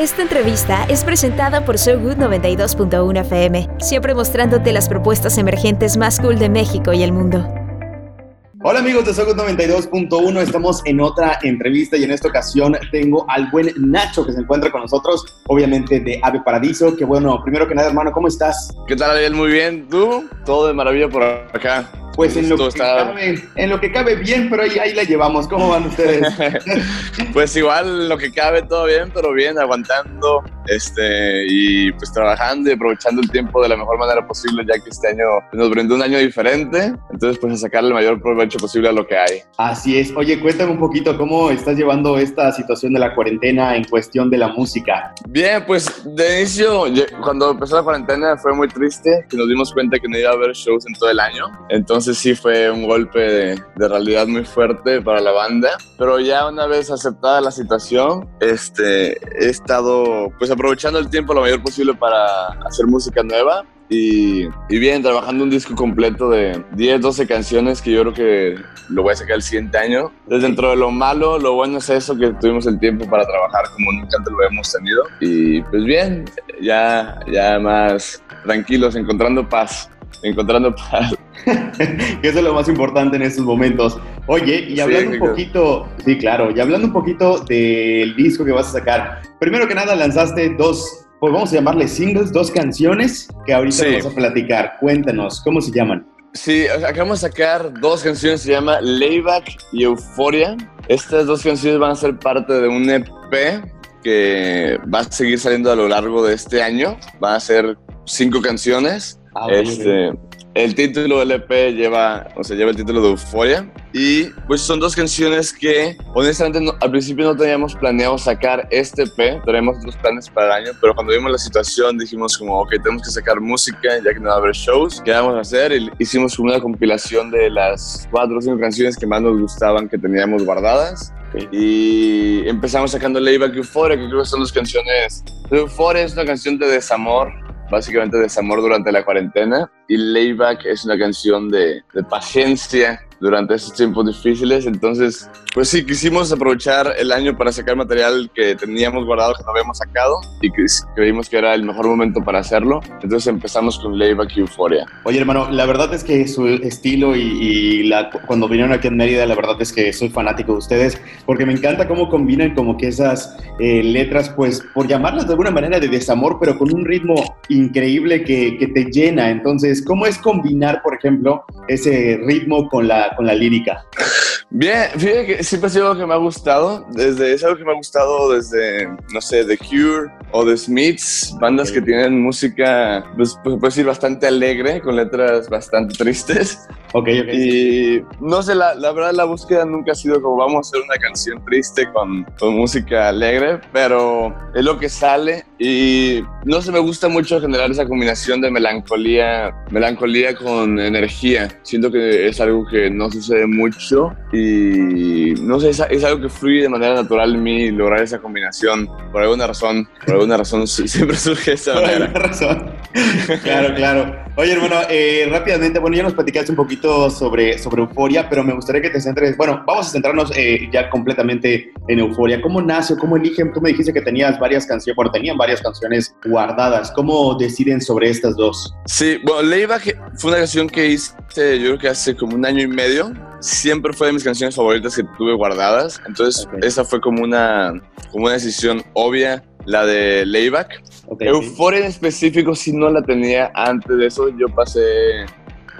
Esta entrevista es presentada por So Good 92.1 FM, siempre mostrándote las propuestas emergentes más cool de México y el mundo. Hola amigos de Sogot 92.1, estamos en otra entrevista y en esta ocasión tengo al buen Nacho que se encuentra con nosotros, obviamente de Ave Paradiso, que bueno, primero que nada hermano, ¿cómo estás? ¿Qué tal Ariel? Muy bien, ¿tú? Todo de maravilla por acá. Pues en lo, que cabe, en lo que cabe bien, pero ahí, ahí la llevamos. ¿Cómo van ustedes? pues igual lo que cabe todo bien, pero bien, aguantando este, y pues trabajando y aprovechando el tiempo de la mejor manera posible, ya que este año nos brindó un año diferente. Entonces, pues a sacarle el mayor provecho posible a lo que hay. Así es. Oye, cuéntame un poquito cómo estás llevando esta situación de la cuarentena en cuestión de la música. Bien, pues de inicio, cuando empezó la cuarentena fue muy triste, que nos dimos cuenta que no iba a haber shows en todo el año. Entonces, sí fue un golpe de, realidad muy fuerte para la banda, pero ya una vez aceptada la situación, este, he estado pues aprovechando el tiempo lo mayor posible para hacer música nueva y, y, bien, trabajando un disco completo de 10, 12 canciones que yo creo que lo voy a sacar el siguiente año. Desde dentro de lo malo, lo bueno es eso, que tuvimos el tiempo para trabajar como nunca antes lo hemos tenido. Y pues bien, ya, ya más tranquilos, encontrando paz encontrando paz. eso es lo más importante en estos momentos. Oye, y hablando un poquito, sí, claro, y hablando un poquito del disco que vas a sacar, primero que nada lanzaste dos, pues vamos a llamarle singles, dos canciones que ahorita vamos a platicar. Cuéntanos, ¿cómo se llaman? Sí, acabamos de sacar dos canciones, se llama Layback y Euphoria. Estas dos canciones van a ser parte de un EP que va a seguir saliendo a lo largo de este año. Van a ser cinco canciones Ah, este, el título del EP lleva, o sea, lleva el título de Euphoria. Y pues son dos canciones que honestamente al principio no teníamos planeado sacar este EP, tenemos otros planes para el año, pero cuando vimos la situación dijimos como, ok, tenemos que sacar música ya que no va a haber shows, ¿qué vamos a hacer? Y hicimos una compilación de las cuatro o cinco canciones que más nos gustaban que teníamos guardadas. Y empezamos sacando Layback Euphoria, que creo que son las canciones. Euphoria es una canción de desamor, básicamente desamor durante la cuarentena y Layback es una canción de, de paciencia durante estos tiempos difíciles. Entonces, pues sí, quisimos aprovechar el año para sacar material que teníamos guardado, que no habíamos sacado, y creímos que era el mejor momento para hacerlo. Entonces empezamos con Layback y Euphoria. Oye, hermano, la verdad es que su estilo y, la, cuando vinieron aquí en Mérida, la verdad es que soy fanático de ustedes, porque me encanta cómo combinan como que esas eh, letras, pues, por llamarlas de alguna manera de desamor, pero con un ritmo increíble que, que te llena. Entonces, ¿cómo es combinar, por ejemplo, ese ritmo con la con la lírica? Bien, fíjate que siempre ha sido algo que me ha gustado. Desde, es algo que me ha gustado desde, no sé, The Cure o The Smiths, bandas que tienen música, pues, pues puede decir, bastante alegre, con letras bastante tristes. Ok, ok. Y no sé, la, la, verdad la búsqueda nunca ha sido como vamos a hacer una canción triste con, con música alegre, pero es lo que sale y no sé, me gusta mucho generar esa combinación de melancolía, melancolía con energía. Siento que es algo que no sucede mucho y no sé, es, es algo que fluye de manera natural en mí lograr esa combinación por alguna razón, por alguna razón siempre surge esa manera. Por alguna razón. claro, claro. Oye, hermano, eh, rápidamente, bueno, ya nos platicaste un poquito sobre, sobre Euforia, pero me gustaría que te centres, bueno, vamos a centrarnos eh, ya completamente en Euforia. ¿Cómo nace cómo eligen? Tú me dijiste que tenías varias canciones, bueno, tenían varias canciones guardadas. ¿Cómo deciden sobre estas dos? Sí, bueno, Leiva fue una canción que hice yo creo que hace como un año y medio. Siempre fue de mis canciones favoritas que tuve guardadas. Entonces, esa fue como una, como una decisión obvia la de Layback. Okay, Euphoria en específico si no la tenía antes de eso. Yo pasé,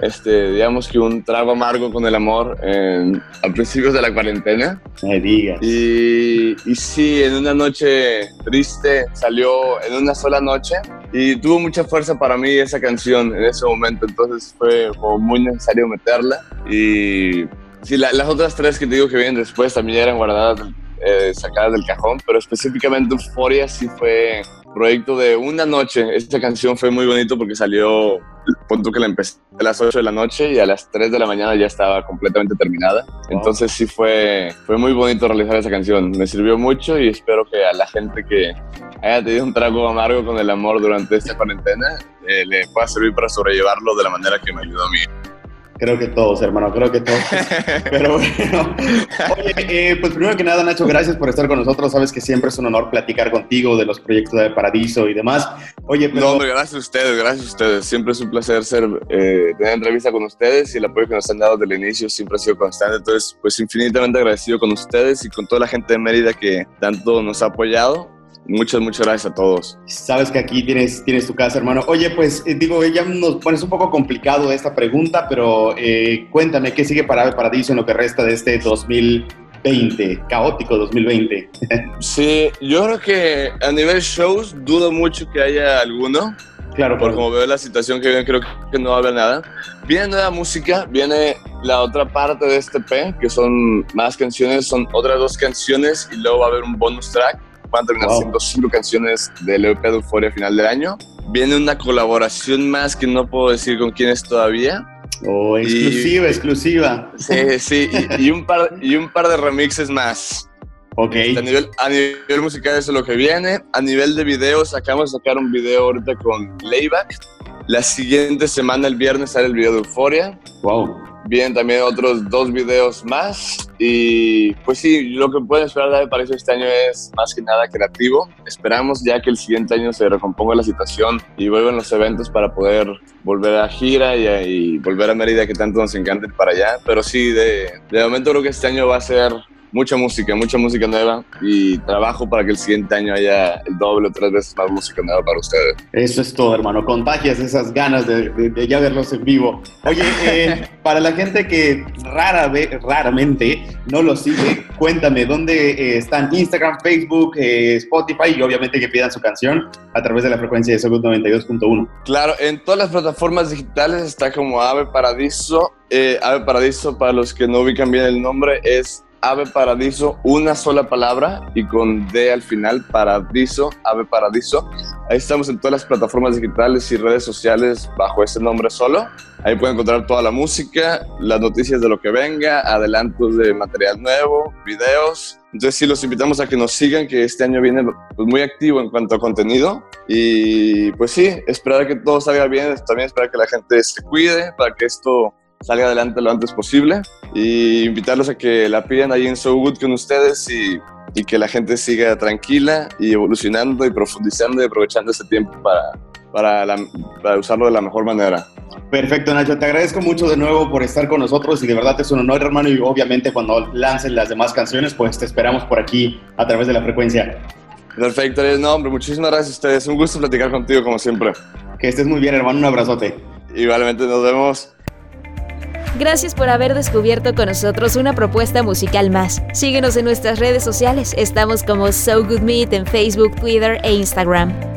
este, digamos que un trago amargo con el amor en, a principios de la cuarentena. Me digas. Y, y sí, en una noche triste salió en una sola noche y tuvo mucha fuerza para mí esa canción en ese momento. Entonces fue como muy necesario meterla. Y sí, las otras tres que te digo que vienen después también eran guardadas eh, sacadas del cajón, pero específicamente Euphoria sí fue proyecto de una noche. Esta canción fue muy bonito porque salió, punto que la empecé a las 8 de la noche y a las 3 de la mañana ya estaba completamente terminada. Entonces sí fue, fue muy bonito realizar esa canción. Me sirvió mucho y espero que a la gente que haya tenido un trago amargo con el amor durante esta cuarentena eh, le pueda servir para sobrellevarlo de la manera que me ayudó a mí. Creo que todos, hermano, creo que todos. Pero bueno, oye, eh, pues primero que nada, Nacho, gracias por estar con nosotros. Sabes que siempre es un honor platicar contigo de los proyectos de Paradiso y demás. Oye, pero... No, hombre, gracias a ustedes, gracias a ustedes. Siempre es un placer ser, eh, tener entrevista con ustedes y el apoyo que nos han dado desde el inicio siempre ha sido constante. Entonces, pues infinitamente agradecido con ustedes y con toda la gente de Mérida que tanto nos ha apoyado Muchas, muchas gracias a todos. Sabes que aquí tienes, tienes tu casa, hermano. Oye, pues eh, digo, ya nos pones un poco complicado esta pregunta, pero eh, cuéntame, ¿qué sigue para Paradiso en lo que resta de este 2020, caótico 2020? sí, yo creo que a nivel shows dudo mucho que haya alguno. Claro, por como veo la situación que viene, creo que no va a haber nada. Viene nueva música, viene la otra parte de este P, que son más canciones, son otras dos canciones y luego va a haber un bonus track van a terminar siendo cinco canciones del EP de Euforia final del año. Viene una colaboración más que no puedo decir con quién es todavía. Oh, exclusiva, exclusiva. Sí, sí, y, un par, y un par de remixes más. Ok. Este, a, nivel, a nivel musical eso es lo que viene. A nivel de videos, acabamos de sacar un video ahorita con Layback. La siguiente semana, el viernes, sale el video de Euforia. Wow. Vienen también otros dos videos más. Y pues sí, lo que pueden esperar de París este año es más que nada creativo. Esperamos ya que el siguiente año se recomponga la situación y vuelvan los eventos para poder volver a gira y, volver a Mérida que tanto nos encanta para allá. Pero sí, de, de momento creo que este año va a ser mucha música, mucha música nueva y trabajo para que el siguiente año haya el doble o tres veces más música nueva para ustedes. Eso es todo, hermano. Contagias esas ganas de, ya verlos en vivo. Oye, eh, para la gente que rara raramente no lo sigue, cuéntame, ¿dónde eh, están Instagram, Facebook, eh, Spotify y obviamente que pidan su canción a través de la frecuencia de Sogut 92.1? Claro, en todas las plataformas digitales está como Ave Paradiso. Ave Paradiso, para los que no ubican bien el nombre, es Ave Paradiso, una sola palabra y con D al final, Paradiso, Ave Paradiso. Ahí estamos en todas las plataformas digitales y redes sociales bajo ese nombre solo. Ahí pueden encontrar toda la música, las noticias de lo que venga, adelantos de material nuevo, videos. Entonces sí, los invitamos a que nos sigan, que este año viene pues, muy activo en cuanto a contenido. Y pues sí, esperar que todo salga bien, también esperar que la gente se cuide para que esto salga adelante lo antes posible y invitarlos a que la pidan ahí en So Good con ustedes y, y que la gente siga tranquila y evolucionando y profundizando y aprovechando este tiempo para, para, para usarlo de la mejor manera. Perfecto, Nacho. Te agradezco mucho de nuevo por estar con nosotros y de verdad es un honor, hermano. Y obviamente cuando lancen las demás canciones, pues te esperamos por aquí a través de la frecuencia. Perfecto, no, hombre, muchísimas gracias a ustedes. Un gusto platicar contigo como siempre. Que estés muy bien, hermano. Un abrazote. Igualmente, nos vemos. Gracias por haber descubierto con nosotros una propuesta musical más. Síguenos en nuestras redes sociales. Estamos como So Good Meet en Facebook, Twitter e Instagram.